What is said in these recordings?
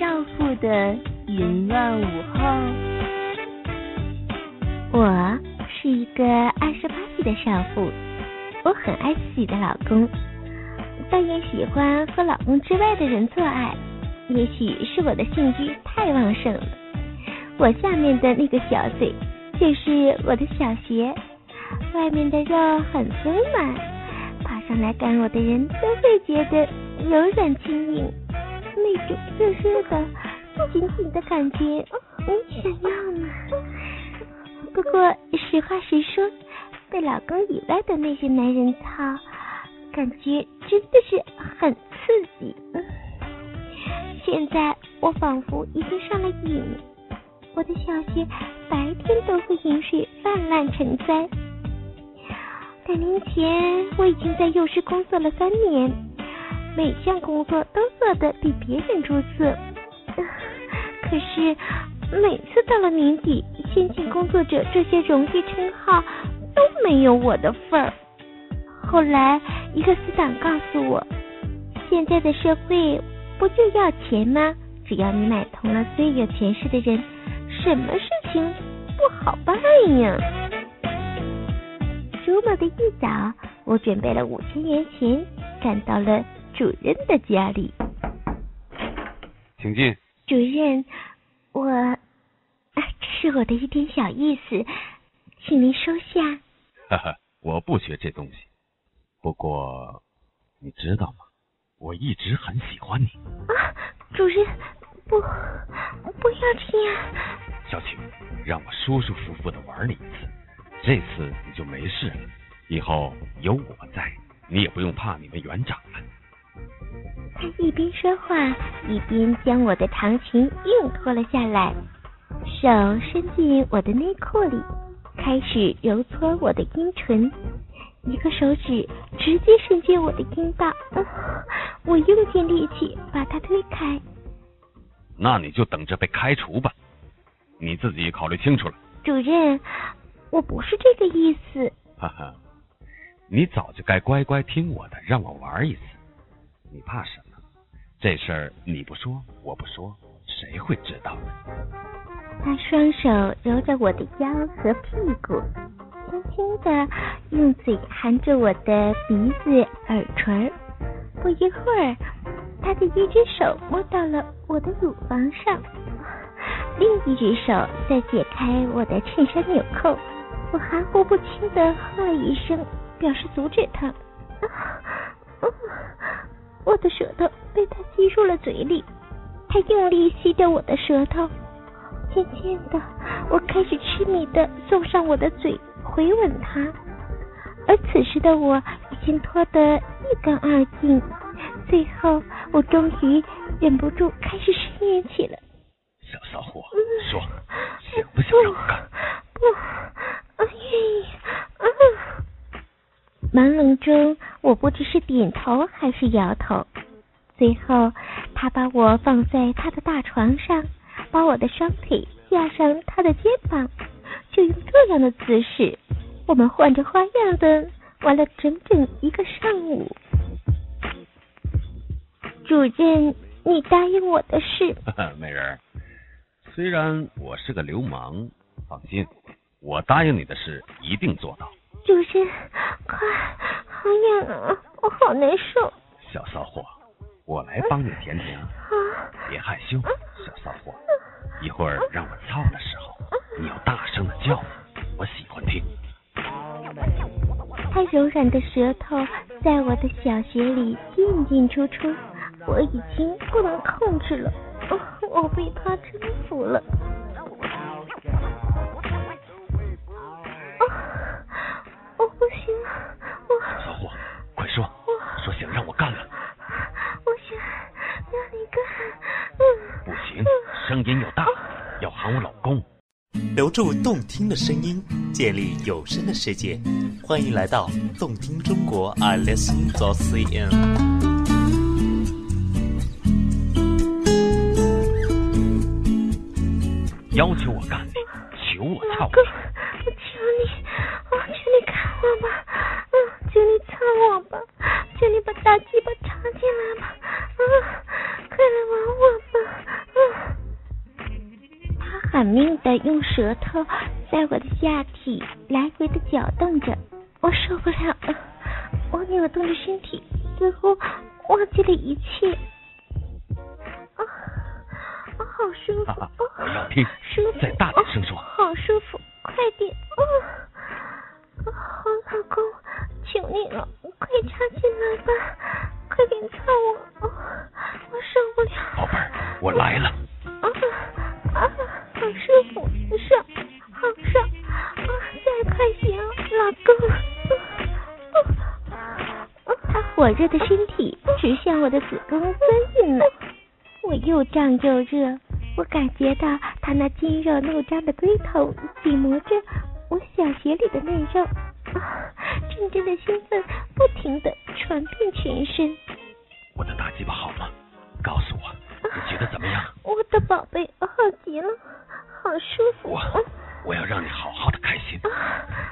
少妇的淫乱午后，我是一个二十八岁的少妇，我很爱自己的老公，但也喜欢和老公之外的人做爱。也许是我的性欲太旺盛了，我下面的那个小嘴就是我的小穴，外面的肉很丰满，爬上来干我的人都会觉得柔软轻盈。那种热热的、紧紧的感觉，你想要吗？不过实话实说，被老公以外的那些男人操，感觉真的是很刺激。现在我仿佛已经上了瘾，我的小穴白天都会饮水泛滥成灾。两年前我已经在幼师工作了三年。每项工作都做得比别人出色，可是每次到了年底，先进工作者这些荣誉称号都没有我的份儿。后来一个死党告诉我，现在的社会不就要钱吗？只要你买通了最有权势的人，什么事情不好办呀？周末的一早，我准备了五千元钱，赶到了。主任的家里，请进。主任，我这是我的一点小意思，请您收下。哈哈，我不学这东西。不过，你知道吗？我一直很喜欢你。啊，主任，不，不要这样。小曲，让我舒舒服服的玩你一次，这次你就没事了。以后有我在，你也不用怕你们园长了。他一边说话，一边将我的长裙硬脱了下来，手伸进我的内裤里，开始揉搓我的阴唇，一个手指直接伸进我的阴道，我用尽力气把他推开。那你就等着被开除吧，你自己考虑清楚了。主任，我不是这个意思。哈哈，你早就该乖乖听我的，让我玩一次。你怕什么？这事儿你不说，我不说，谁会知道呢？他双手揉着我的腰和屁股，轻轻的用嘴含着我的鼻子、耳垂。不一会儿，他的一只手摸到了我的乳房上，另一只手在解开我的衬衫纽扣。我含糊不清的喝了一声，表示阻止他。我的舌头被他吸入了嘴里，他用力吸着我的舌头，渐渐的，我开始痴迷的送上我的嘴回吻他，而此时的我已经脱得一干二净，最后我终于忍不住开始呻吟起来。小骚货，说，想不想让我干？不，我愿意。朦胧中，我不知是点头还是摇头。最后，他把我放在他的大床上，把我的双腿架上他的肩膀，就用这样的姿势，我们换着花样的玩了整整一个上午。主任，你答应我的事。美人，虽然我是个流氓，放心，我答应你的事一定做到。主任，快，我好难受。小骚货，我来帮你舔舔。别害羞，小骚货。一会儿让我操的时候，你要大声的叫，我喜欢听。他柔软的舌头在我的小穴里进进出出，我已经不能控制了，我被他征服了。声声音又大，要喊我老公。留住动听的声音，建立有声的世界。欢迎来到动听中国，I listen to CN。要求我干你，求我操你！我求你，我求你看我吧，命的用舌头在我的下体来回的搅动着，我受不了了，我扭动着身体，似乎忘记了一切。啊，好舒服！我要听，舒服！再大点声说。好舒服，快点！啊，好老公，求你了，快插进来吧，快点操我，我受不了。宝贝儿，我来了。火热的身体直向我的子宫钻进来，我又胀又热，我感觉到他那筋肉怒张的龟头紧磨着我小穴里的内肉，啊，阵阵的兴奋不停的传遍全身。我的大鸡巴好吗？告诉我，你觉得怎么样？我的宝贝，好极了，好舒服。我我要让你好好的开心。啊，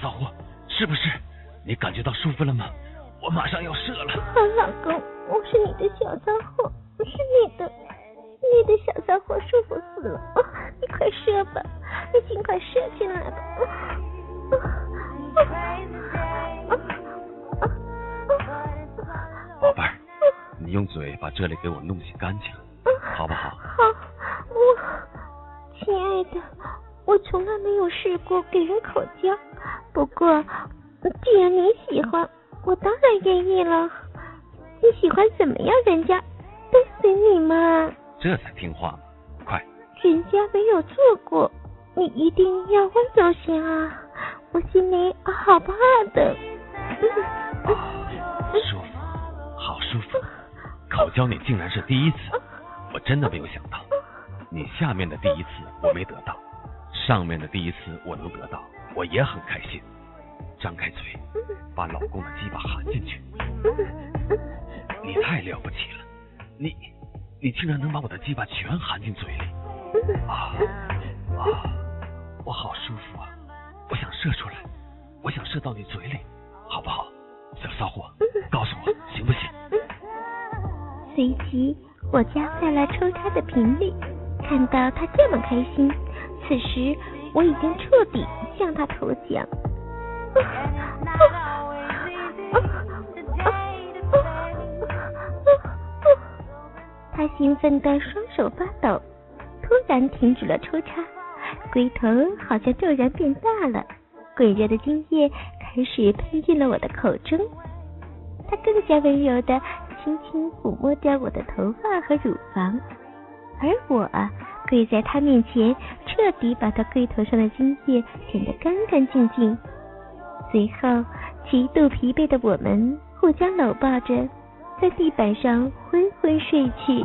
骚货？是不是？你感觉到舒服了吗？我马上要射了。好老公，我是你的小骚货，是你的，你的小骚货舒服死了。你快射吧，你尽快射进来吧。宝贝儿，你用嘴把这里给我弄洗干净，好不好？好，我亲爱的，我从来没有试过给人口交，不过既然你喜欢，我当然愿意了。你喜欢怎么样，人家都随你嘛。这才听话嘛，快！人家没有做过，你一定要温柔些啊。我心里好怕的。舒服，好舒服。口交你竟然是第一次，我真的没有想到。你下面的第一次我没得到，上面的第一次我能得到，我也很开心。张开嘴，把老公的鸡巴含进去。你太了不起了，你你竟然能把我的鸡巴全含进嘴里。啊啊，我好舒服啊。我想射出来，我想射到你嘴里，好不好，小骚货？告诉我行不行？随即我加快了抽插的频率，看到他这么开心，此时我已经彻底向他投降。他兴奋的双手发抖，突然停止了抽插。龟头好像骤然变大了，滚热的精液开始喷进了我的口中。他更加温柔的轻轻抚摸着我的头发和乳房，而我跪在他面前，彻底把他龟头上的精液舔得干干净净。随后，极度疲惫的我们互相搂抱着，在地板上昏昏睡去。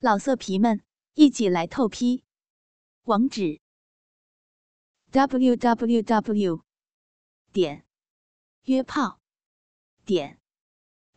老色皮们，一起来透批！网址：w w w 点约炮点